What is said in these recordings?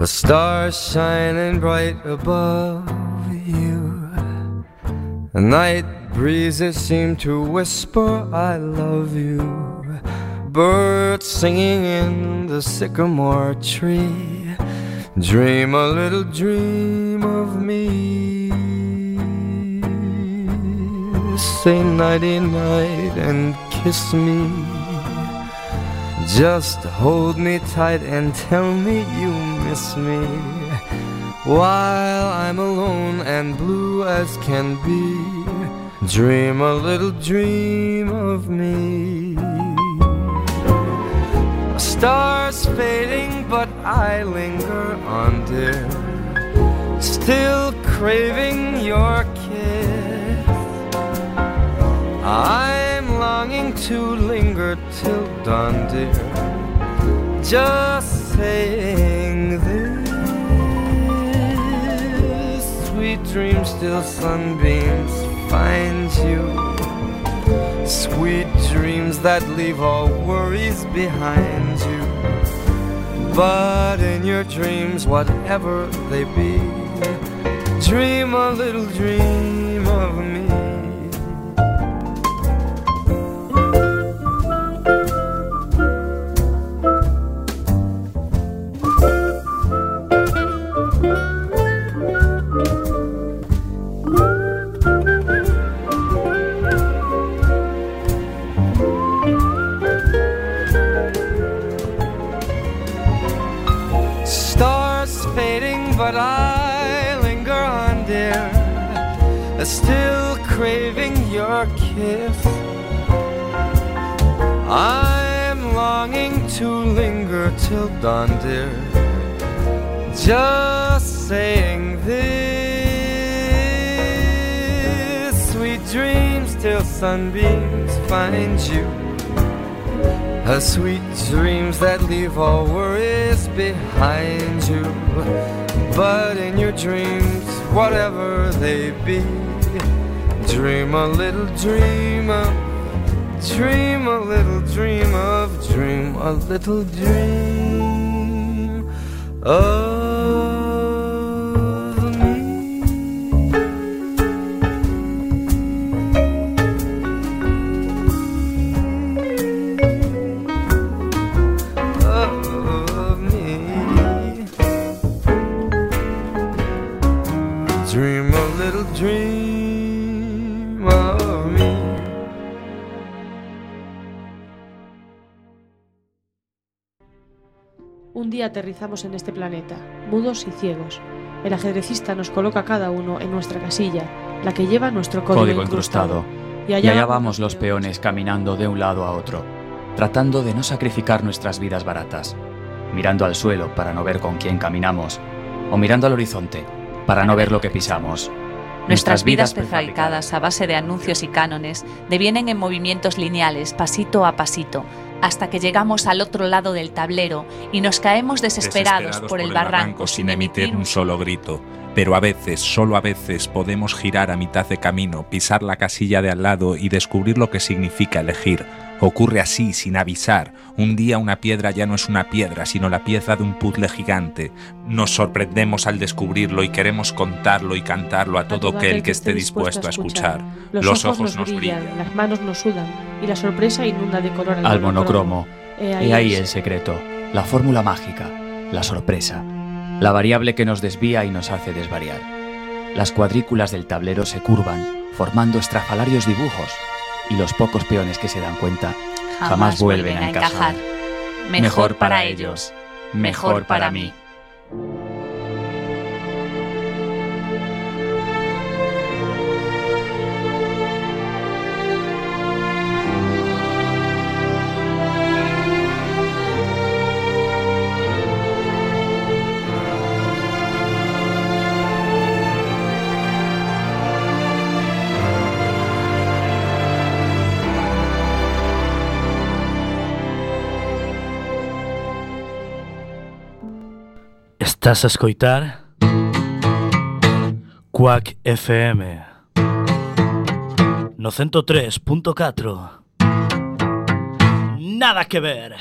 A star shining bright above you. A night breezes seem to whisper, I love you. Birds singing in the sycamore tree. Dream a little dream of me. Say nighty night and kiss me. Just hold me tight and tell me you miss me. While I'm alone and blue as can be, dream a little dream of me. Stars fading, but I linger on, dear. Still craving your kiss. I'm longing to linger till dawn, dear. Just saying this. Sweet dreams, still sunbeams find you. Sweet dreams that leave all worries behind you. But in your dreams, whatever they be, dream a little dream of me. Still craving your kiss. I'm longing to linger till dawn, dear. Just saying this. Sweet dreams till sunbeams find you. A sweet dreams that leave all worries behind you. But in your dreams, whatever they be, dream a little dream of, dream a little dream of, dream a little dream of aterrizamos en este planeta, mudos y ciegos. El ajedrecista nos coloca cada uno en nuestra casilla, la que lleva nuestro código, Código incrustado. Y allá vamos los peones caminando de un lado a otro, tratando de no sacrificar nuestras vidas baratas, mirando al suelo para no ver con quién caminamos, o mirando al horizonte para no ver lo que pisamos. Nuestras vidas prefabricadas a base de anuncios y cánones devienen en movimientos lineales, pasito a pasito, hasta que llegamos al otro lado del tablero y nos caemos desesperados, por el barranco sin emitir un solo grito. Pero a veces, solo a veces, podemos girar a mitad de camino, pisar la casilla de al lado y descubrir lo que significa elegir. Ocurre así, sin avisar. Un día una piedra ya no es una piedra, sino la pieza de un puzzle gigante. Nos sorprendemos al descubrirlo y queremos contarlo y cantarlo a todo aquel que esté dispuesto a escuchar. Los, ojos, nos brillan, las manos nos sudan y la sorpresa inunda de color Al monocromo. He Y ahí el secreto, la fórmula mágica, la sorpresa, la variable que nos desvía y nos hace desvariar. Las cuadrículas del tablero se curvan, formando estrafalarios dibujos, y los pocos peones que se dan cuenta jamás, vuelven a encajar. Mejor para ellos, mejor para mí. Estás a escoitar Quack FM No 103.4 Nada que ver.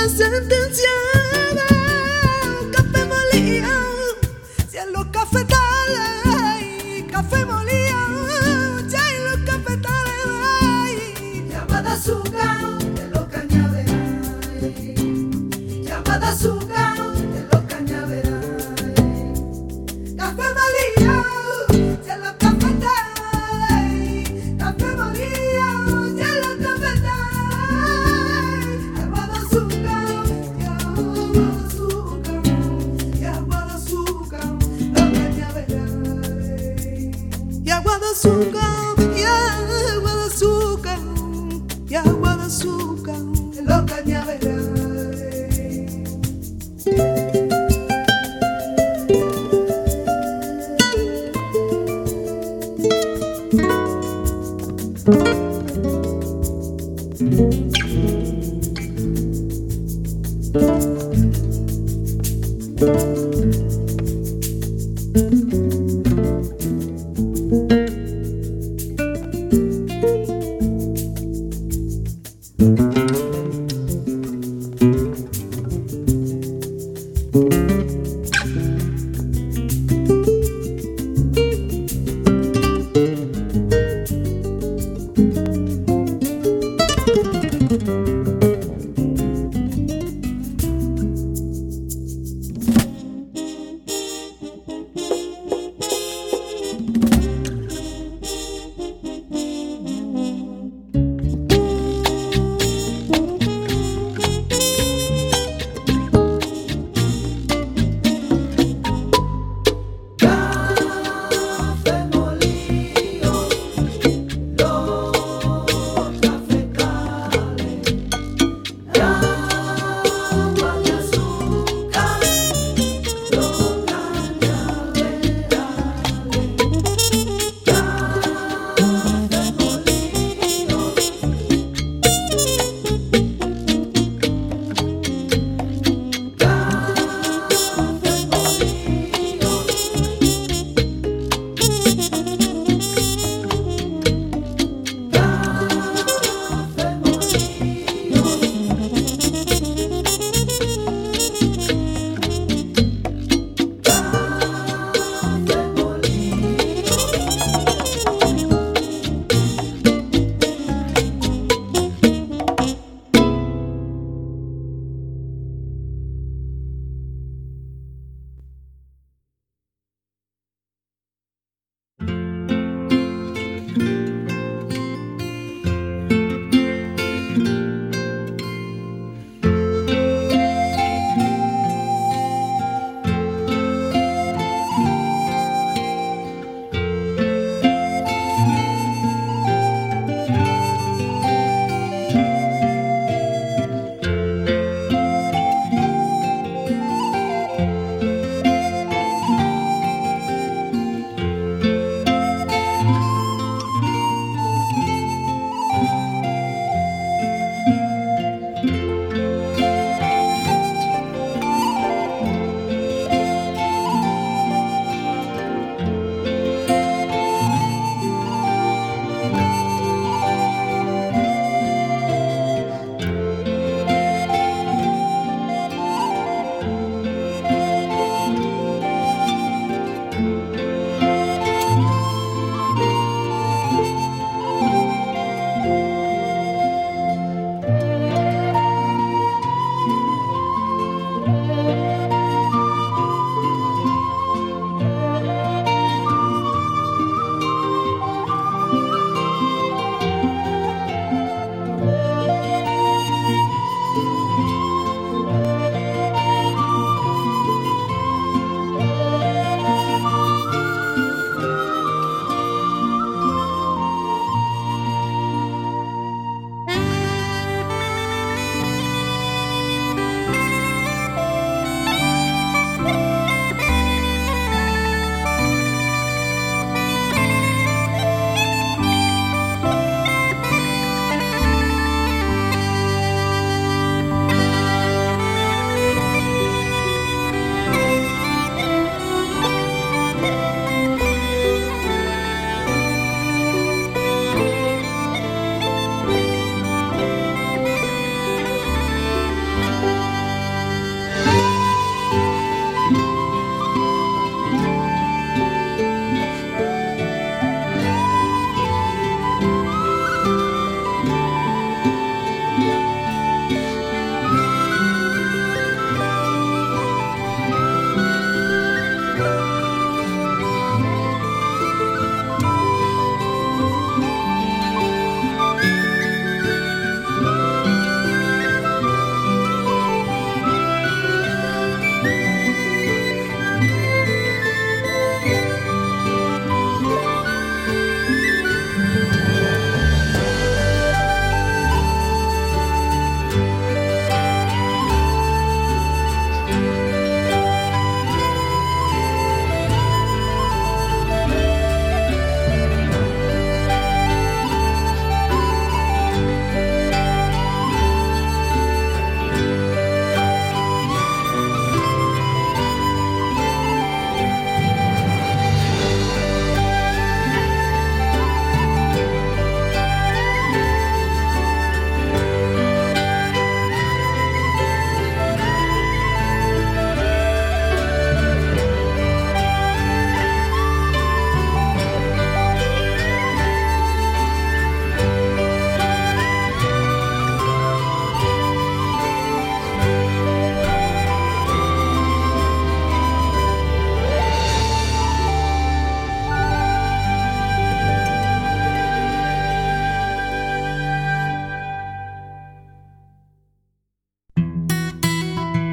mas sentencia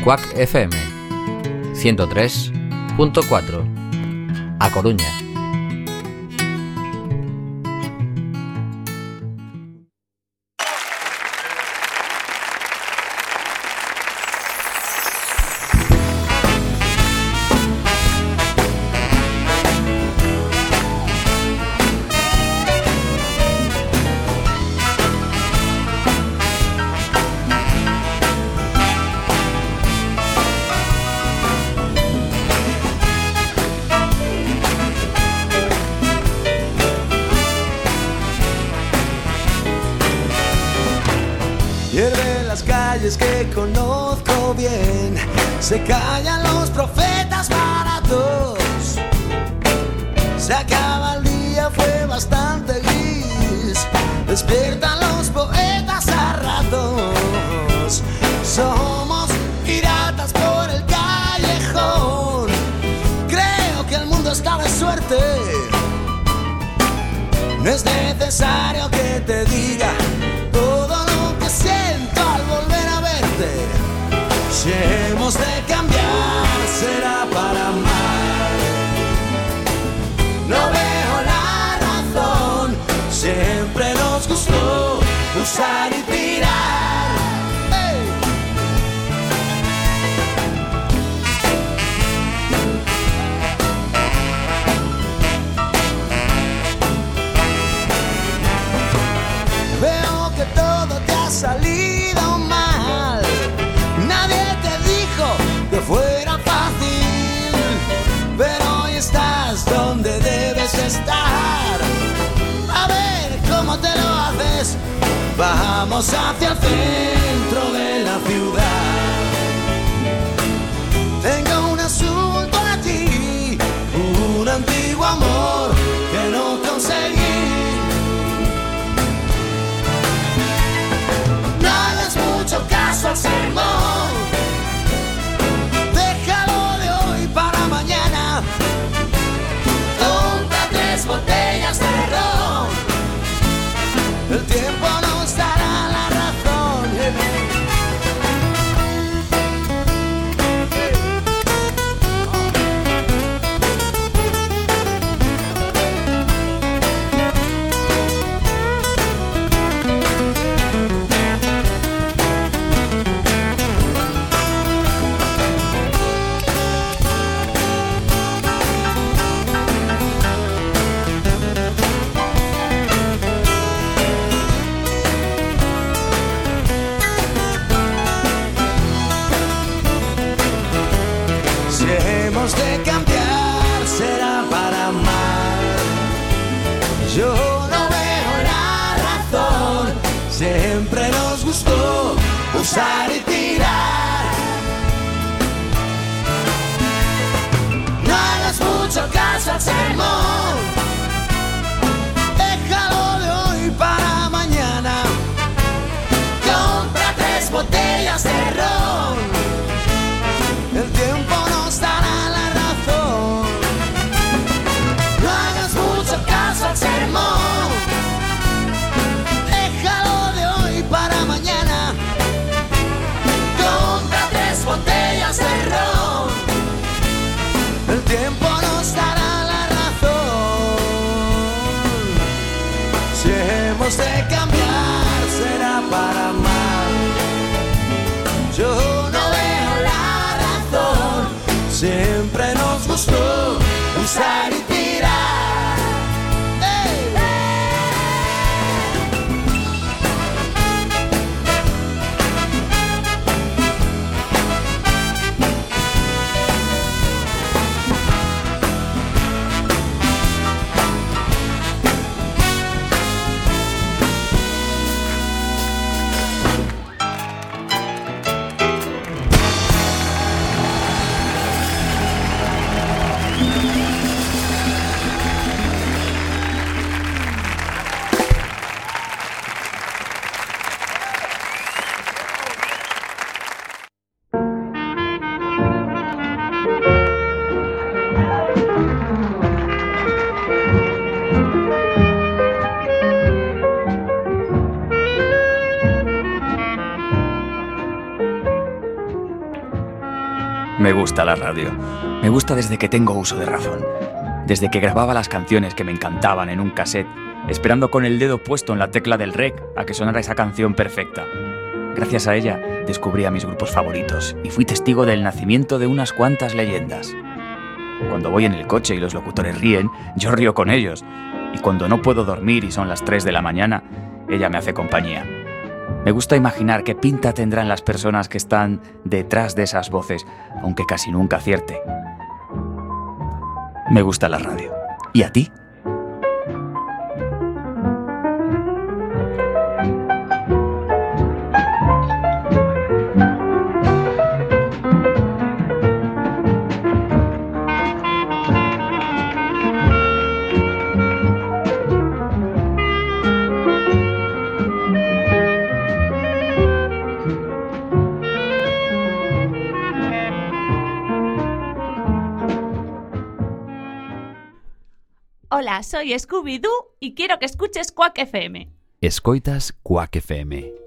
Cuac FM 103.4 A Coruña. Dejemos de cambiar, será para mal. Yo no veo la razón, siempre nos gustó usar y desde que tengo uso de razón. Desde que grababa las canciones que me encantaban en un cassette, esperando con el dedo puesto en la tecla del rec a que sonara esa canción perfecta. Gracias a ella descubrí a mis grupos favoritos y fui testigo del nacimiento de unas cuantas leyendas. Cuando voy en el coche y los locutores ríen, yo río con ellos. Y cuando no puedo dormir y son las 3 de la mañana, ella me hace compañía. Me gusta imaginar qué pinta tendrán las personas que están detrás de esas voces, aunque casi nunca acierte. Me gusta la radio. ¿Y a ti? soy Scooby-Doo y quiero que escuches Quack FM. Escoitas Quack FM.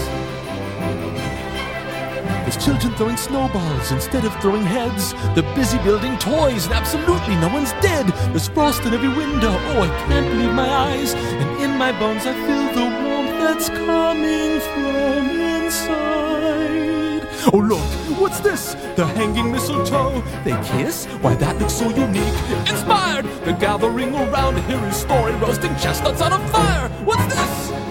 There's children throwing snowballs instead of throwing heads. They're busy building toys and absolutely no one's dead. There's frost in every window. Oh, I can't believe my eyes. And in my bones I feel the warmth that's coming from inside. Oh, look, what's this? The hanging mistletoe. They kiss? Why, that looks so unique. Inspired! They're gathering around to hear his story, roasting chestnuts on a fire. What's this?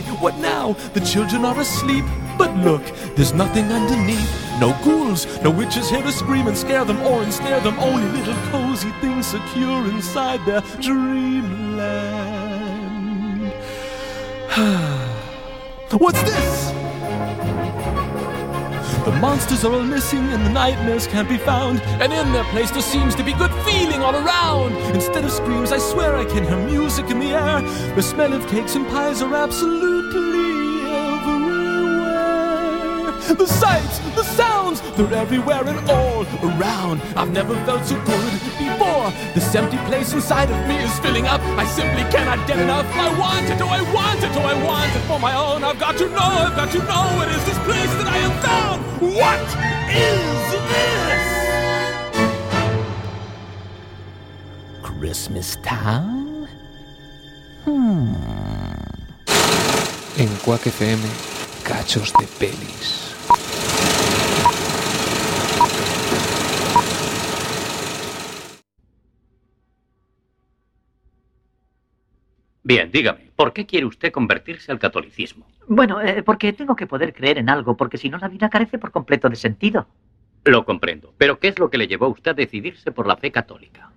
what now? The children are asleep. But look, there's nothing underneath. No ghouls, no witches here to scream and scare them or ensnare them. Only little cozy things secure inside their dreamland. What's this? The monsters are all missing and the nightmares can't be found. And in their place there seems to be good feeling all around. Instead of screams, I swear I can hear music in the air. The smell of cakes and pies are absolutely everywhere. The sights, the sounds, they're everywhere and all around. I've never felt so good before. This empty place inside of me is filling up. I simply cannot get enough. I want it, oh I want it, oh I want it for my own. I've got to know, I've got to know what is this place that I have found. What is this? Christmas Town? Hmm. En Cuac FM, cachos de pelis. Bien, dígame, ¿por qué quiere usted convertirse al catolicismo? Bueno, eh, porque tengo que poder creer en algo, porque si no la vida carece por completo de sentido. Lo comprendo, pero ¿qué es lo que le llevó a usted a decidirse por la fe católica?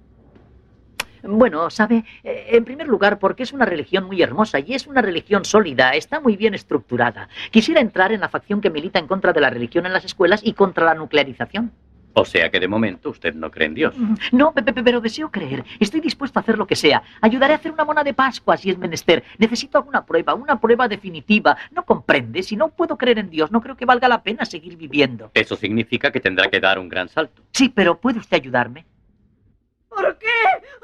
Bueno, sabe, eh, en primer lugar, porque es una religión muy hermosa y es una religión sólida, está muy bien estructurada. Quisiera entrar en la facción que milita en contra de la religión en las escuelas y contra la nuclearización. O sea que de momento usted no cree en Dios. No, pe- pe- pero deseo creer. Estoy dispuesto a hacer lo que sea. Ayudaré a hacer una mona de Pascua si es menester. Necesito alguna prueba, una prueba definitiva. ¿No comprende? Si no puedo creer en Dios, no creo que valga la pena seguir viviendo. Eso significa que tendrá que dar un gran salto. Sí, pero ¿puede usted ayudarme? ¿Por qué?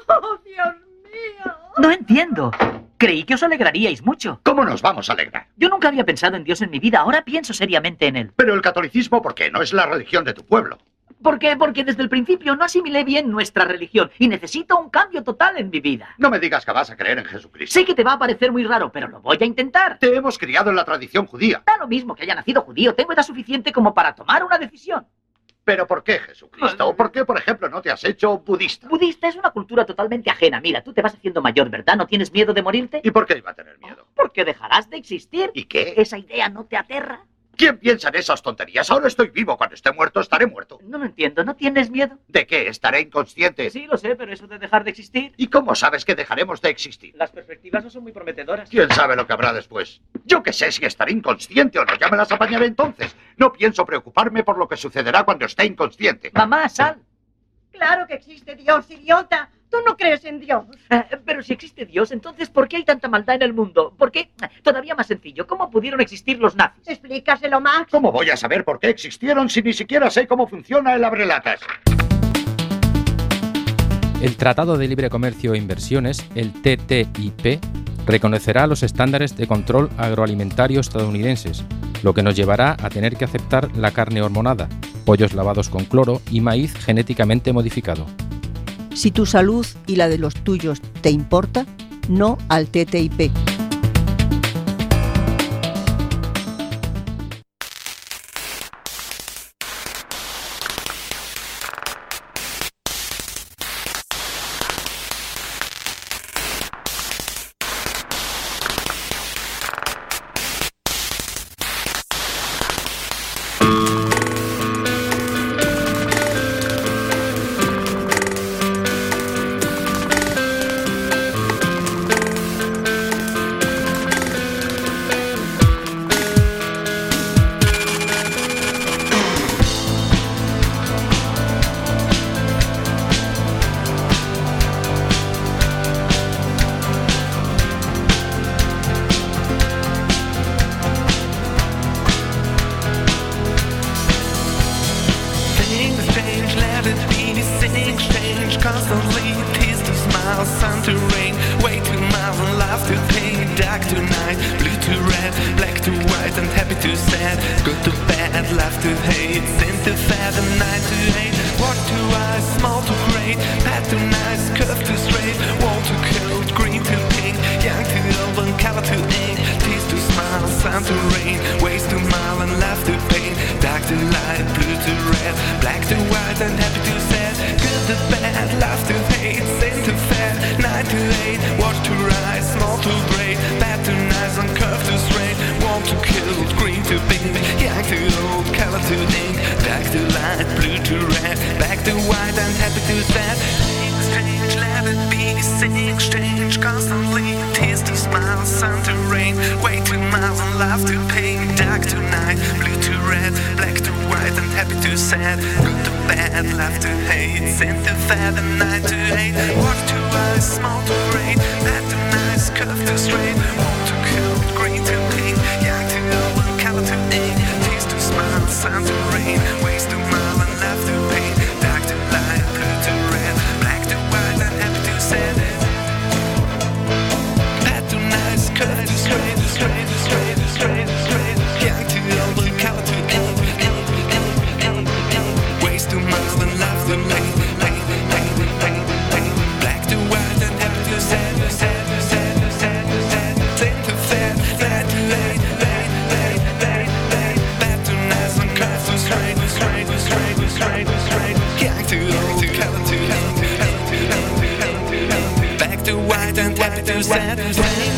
¡Oh, Dios mío! No entiendo. Creí que os alegraríais mucho. ¿Cómo nos vamos a alegrar? Yo nunca había pensado en Dios en mi vida, ahora pienso seriamente en él. Pero el catolicismo, ¿por qué? No es la religión de tu pueblo. ¿Por qué? Porque desde el principio no asimilé bien nuestra religión y necesito un cambio total en mi vida. No me digas que vas a creer en Jesucristo. Sé que te va a parecer muy raro, pero lo voy a intentar. Te hemos criado en la tradición judía. Da lo mismo que haya nacido judío, tengo edad suficiente como para tomar una decisión. ¿Pero por qué Jesucristo? ¿O por qué, por ejemplo, no te has hecho budista? Budista es una cultura totalmente ajena. Mira, tú te vas haciendo mayor, ¿verdad? ¿No tienes miedo de morirte? ¿Y por qué iba a tener miedo? Porque dejarás de existir. ¿Y qué? ¿Esa idea no te aterra? ¿Quién piensa en esas tonterías? Ahora estoy vivo. Cuando esté muerto, estaré muerto. No lo entiendo. ¿No tienes miedo? ¿De qué? ¿Estaré inconsciente? Sí, lo sé, pero eso de dejar de existir. ¿Y cómo sabes que dejaremos de existir? Las perspectivas no son muy prometedoras. ¿Quién sabe lo que habrá después? Yo qué sé si estaré inconsciente o no. Ya me las apañaré entonces. No pienso preocuparme por lo que sucederá cuando esté inconsciente. Mamá, sal. Claro que existe Dios, idiota. Tú no crees en Dios. Eh, pero si existe Dios, entonces ¿por qué hay tanta maldad en el mundo? ¿Por qué? Todavía más sencillo, ¿cómo pudieron existir los nazis? Explícaselo, Max. ¿Cómo voy a saber por qué existieron si ni siquiera sé cómo funciona el abrelatas? El Tratado de Libre Comercio e Inversiones, el TTIP, reconocerá los estándares de control agroalimentario estadounidenses, lo que nos llevará a tener que aceptar la carne hormonada, pollos lavados con cloro y maíz genéticamente modificado. Si tu salud y la de los tuyos te importa, no al TTIP. To hate. Sin to fat, and night to hate. What to wise, small to great. Bad to nice, curve to straight. Wall to cold, green to pink. Young to old, and color to ink. Tears to smile, sun to rain. Ways to mile and laugh to pain. Dark to light, blue to red, black to white, and happy to sad. Good to bad, love to hate, sin to fat, night to eight, watch to rise, small to great, bad to nice, and curve to straight, warm to cold, green to pink, young to old, color to ink, black to light, blue to red, black to white, and happy to sad. Things change, let it be, things change constantly, tears to smile, sun to rain, way to miles and laugh to pain, dark to night, blue to red, black to white, and happy to sad, good to bad, love to hate, sin to fat, and night to hate, what to wise, small to great, bad to nice, curve to straight, warm to cold, green to to smile, sun do sad.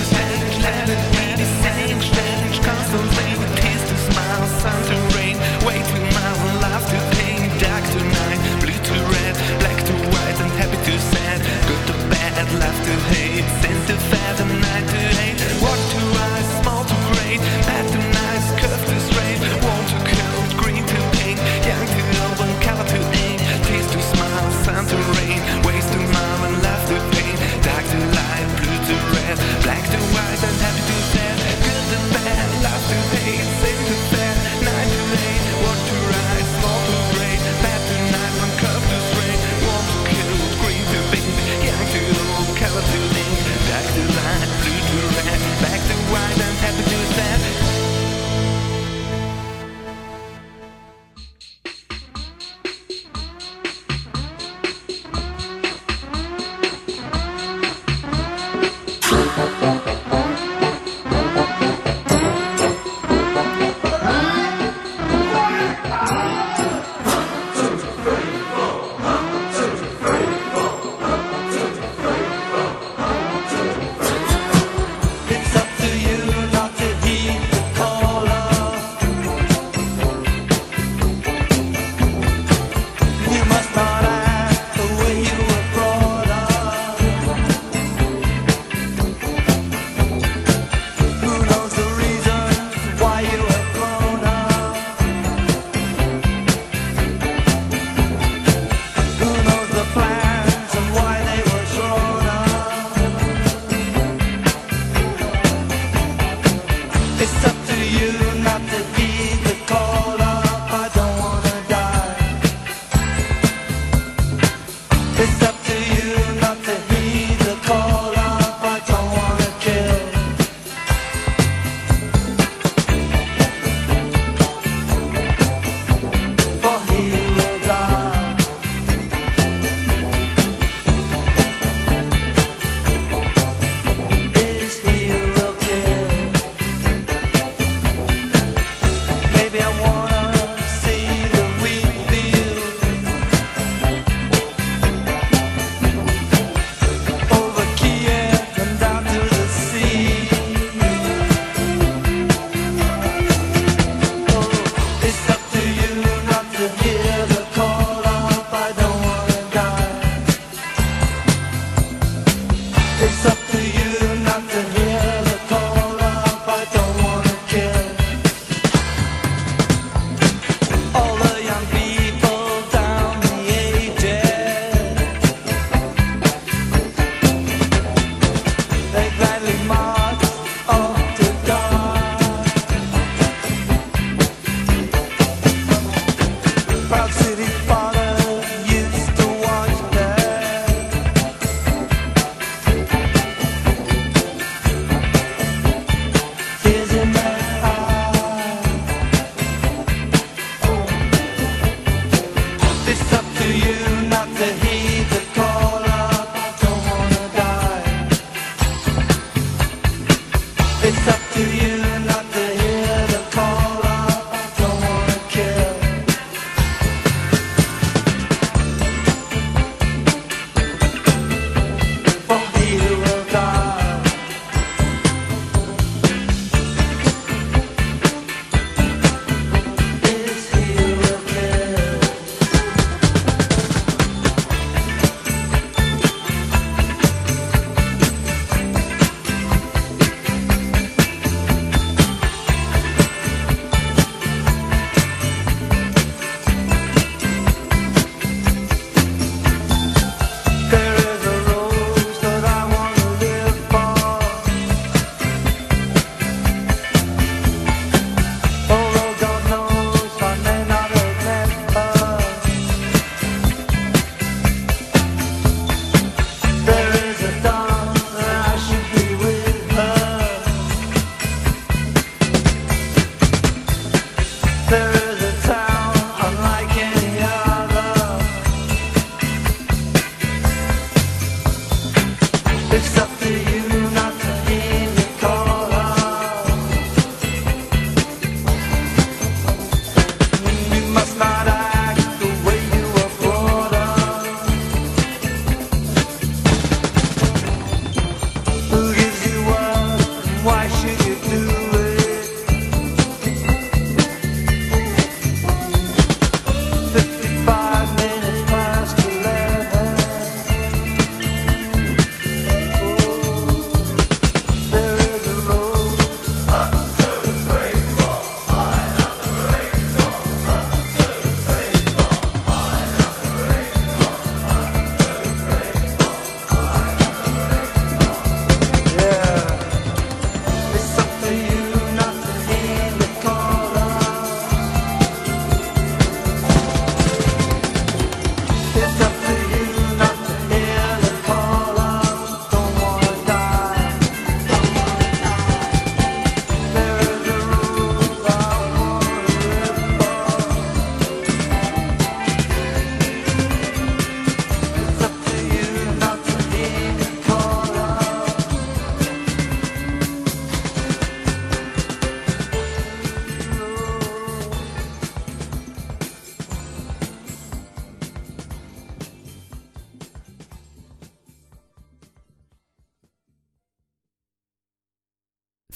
It's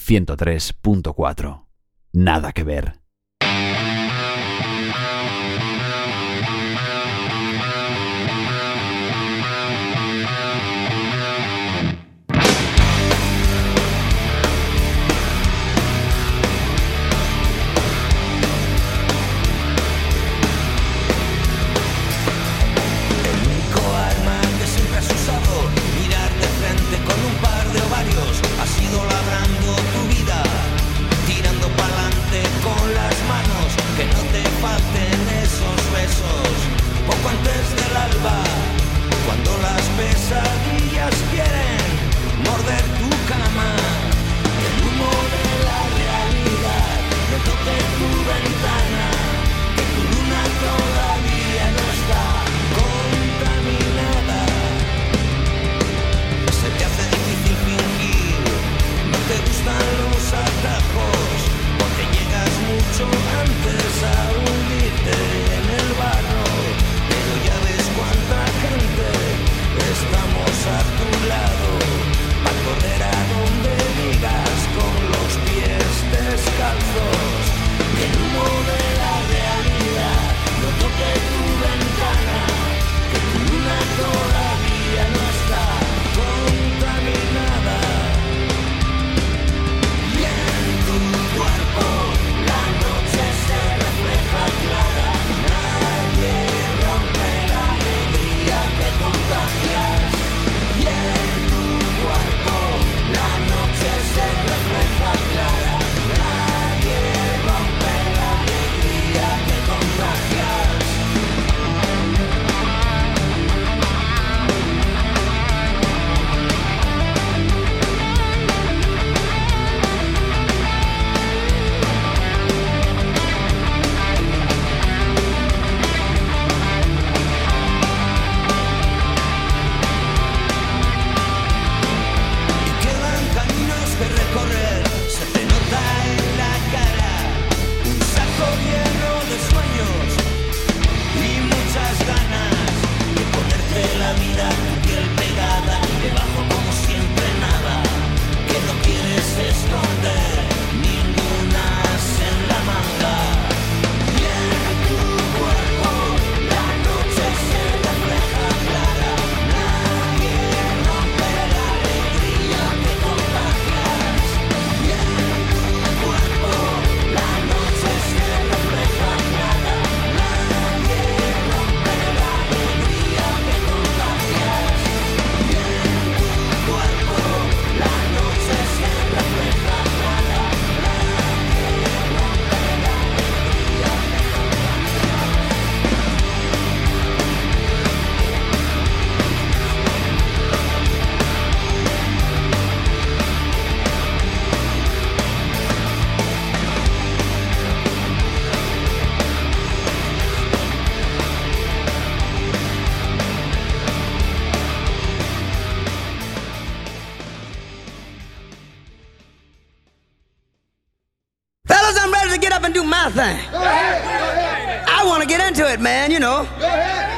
103.4. Nada que ver.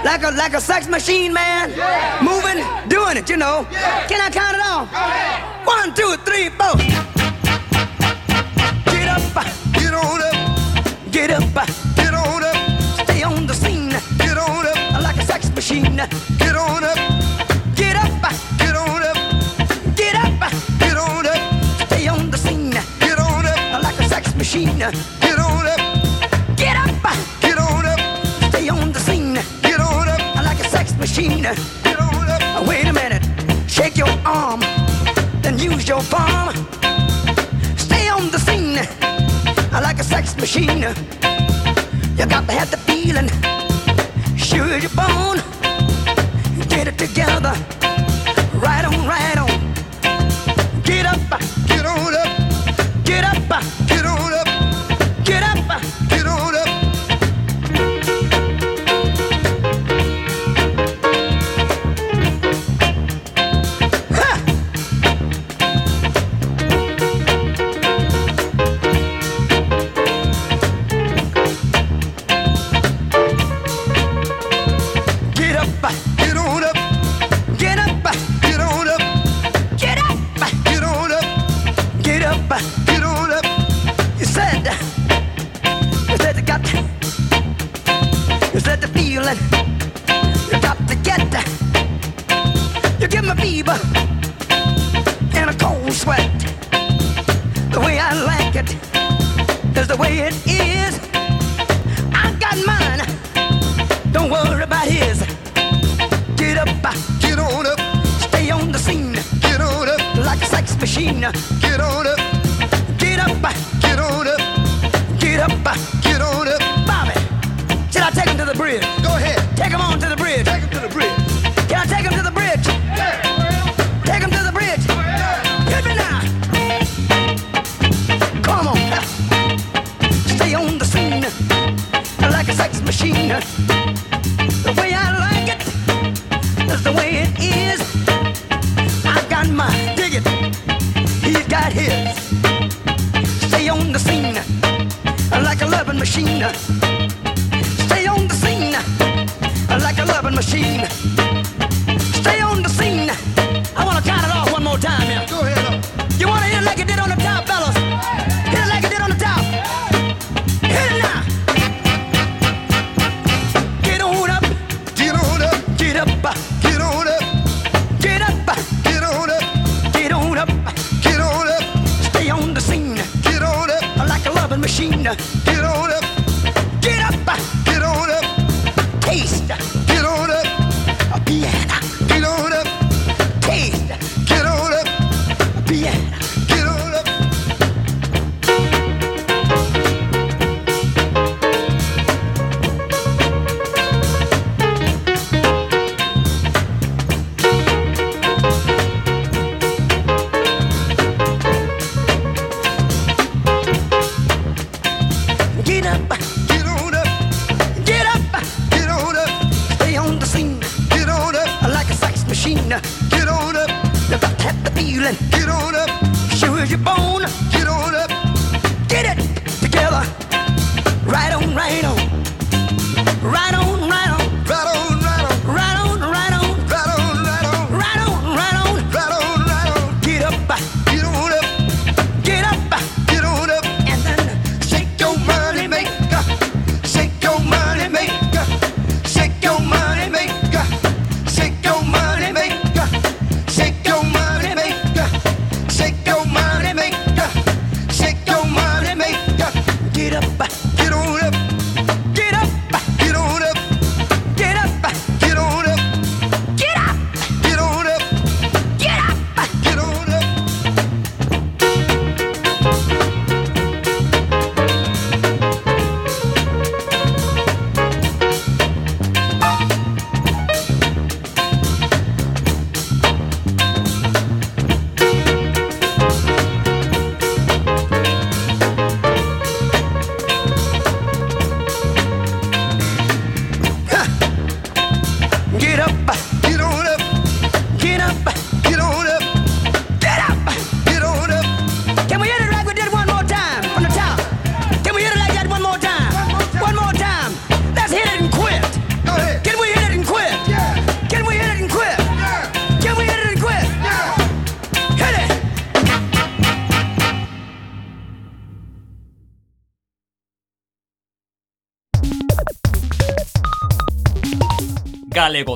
like a like a sex machine, man. Yeah. Moving, doing it, you know. Yeah. Can I count it off? One, two, three, four. Get up, get on up, get up, get on up. Stay on the scene, get on up, like a sex machine. Get on up, get up, get on up, get up, get on up. Stay on the scene, get on up, like a sex machine. Wait a minute, shake your arm, then use your palm. Stay on the scene like a sex machine.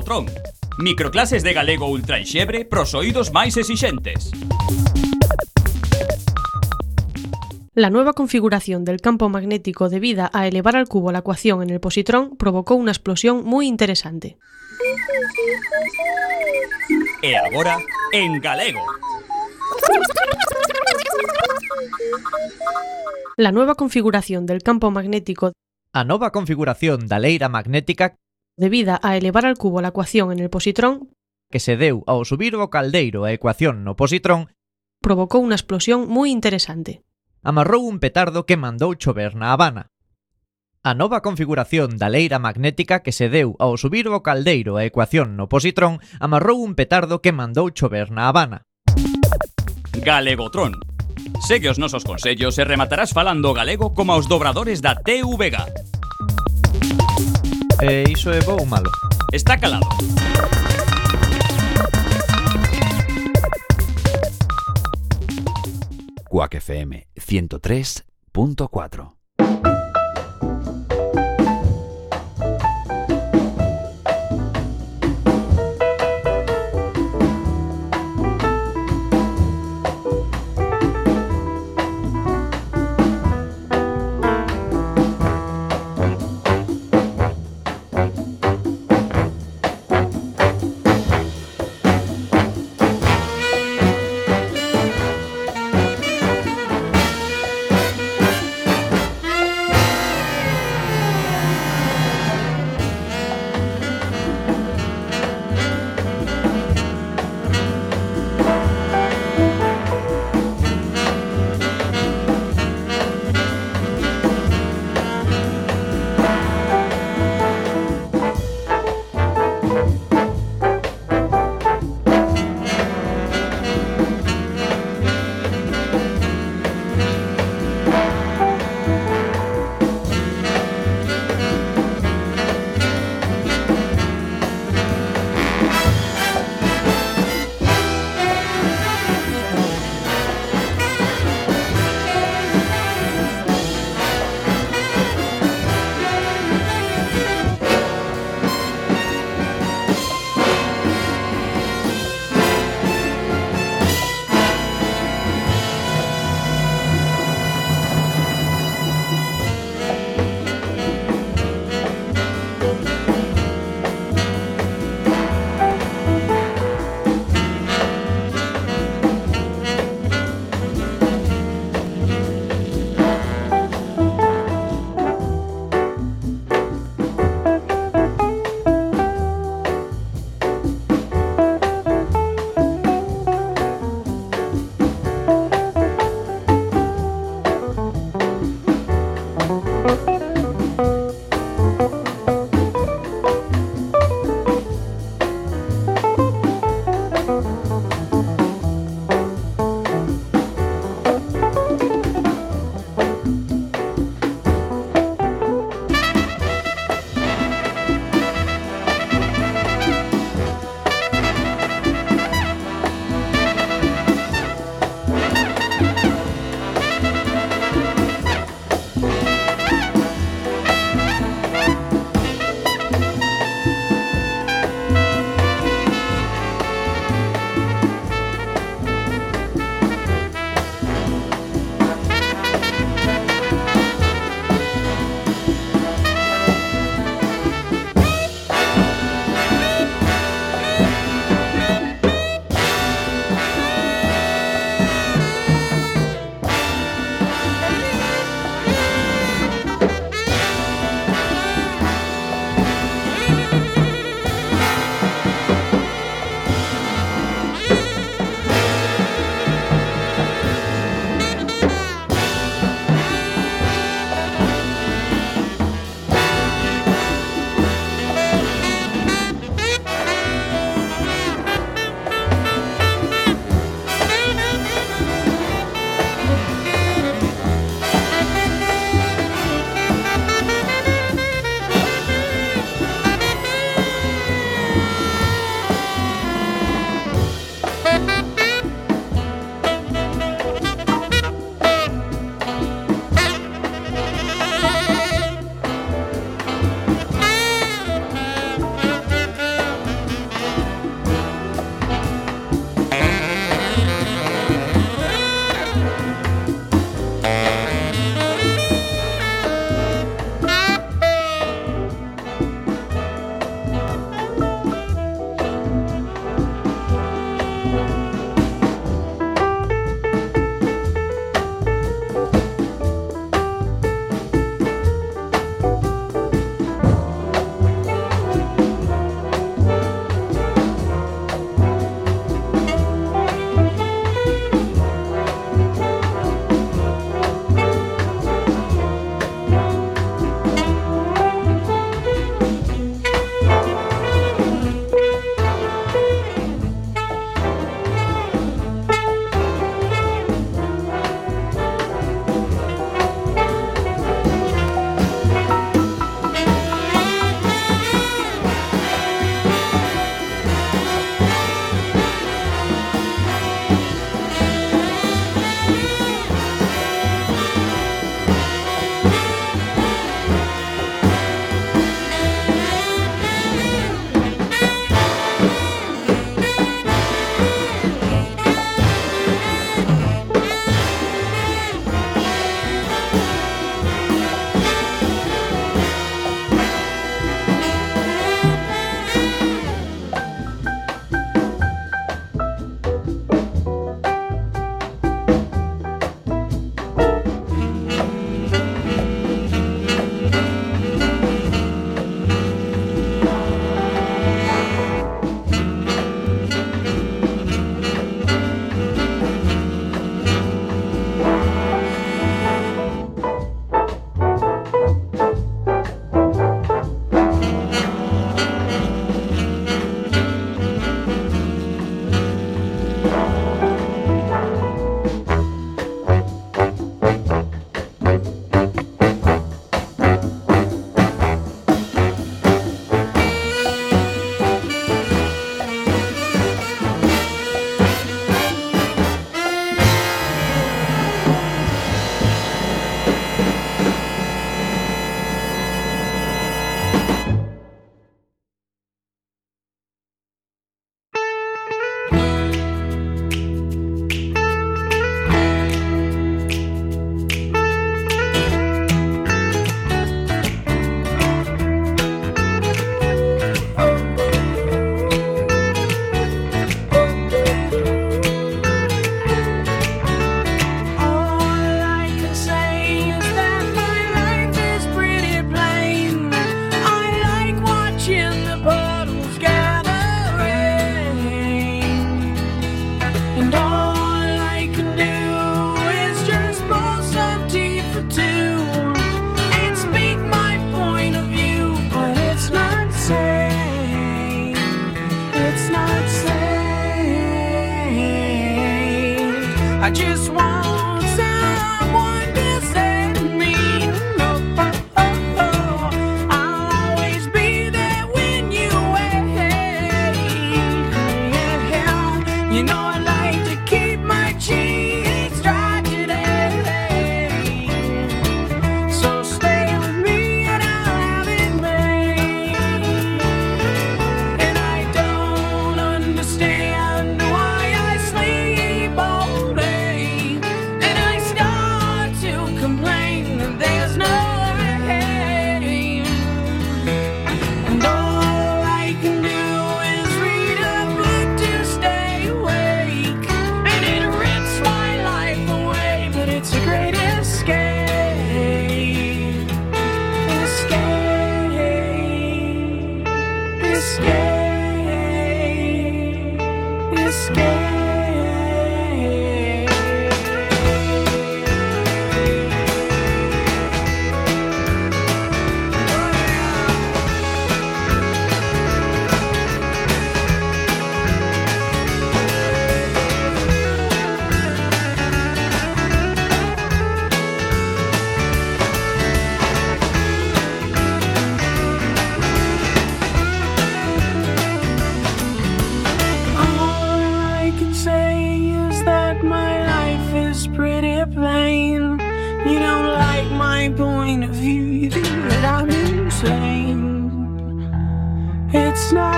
Logotrón. Microclases de galego ultra ultraixebre pros oídos máis exixentes. La nueva configuración del campo magnético debida a elevar al cubo la ecuación en el positrón provocó una explosión muy interesante. E agora, en galego. La nueva configuración del campo magnético A nova configuración da leira magnética debida a elevar al cubo la ecuación en el positrón que se deu ao subir do caldeiro a ecuación no positrón provocou unha explosión moi interesante. Amarrou un petardo que mandou chover na Habana. A nova configuración da leira magnética que se deu ao subir do caldeiro a ecuación no positrón amarrou un petardo que mandou chover na Habana. Galegotron. Segue os nosos consellos e rematarás falando galego como aos dobradores da TVG. Eh, iso é bo ou malo? Está calado. Cuac FM 103.4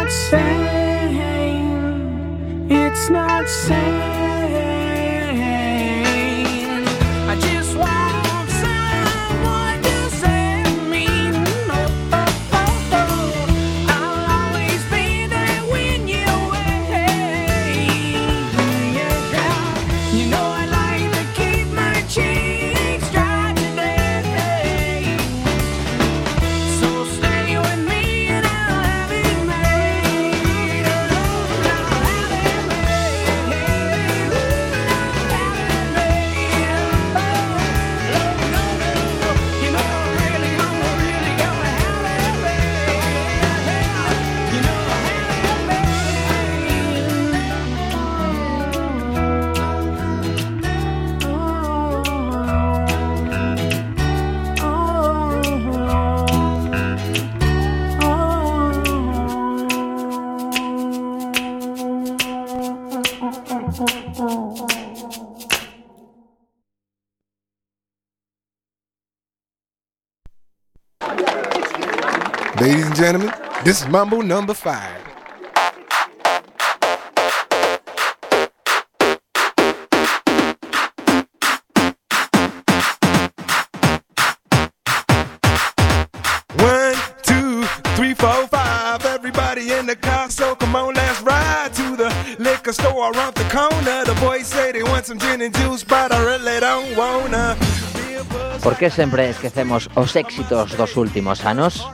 not sane, it's not sane. This is Mambo number five. One, two, three, four, five. Everybody in the car, so come on, let's ride to the liquor store around the corner. The boys say they want some gin and juice, but I really don't wanna. Por que sempre esquecemos os éxitos dos últimos anos?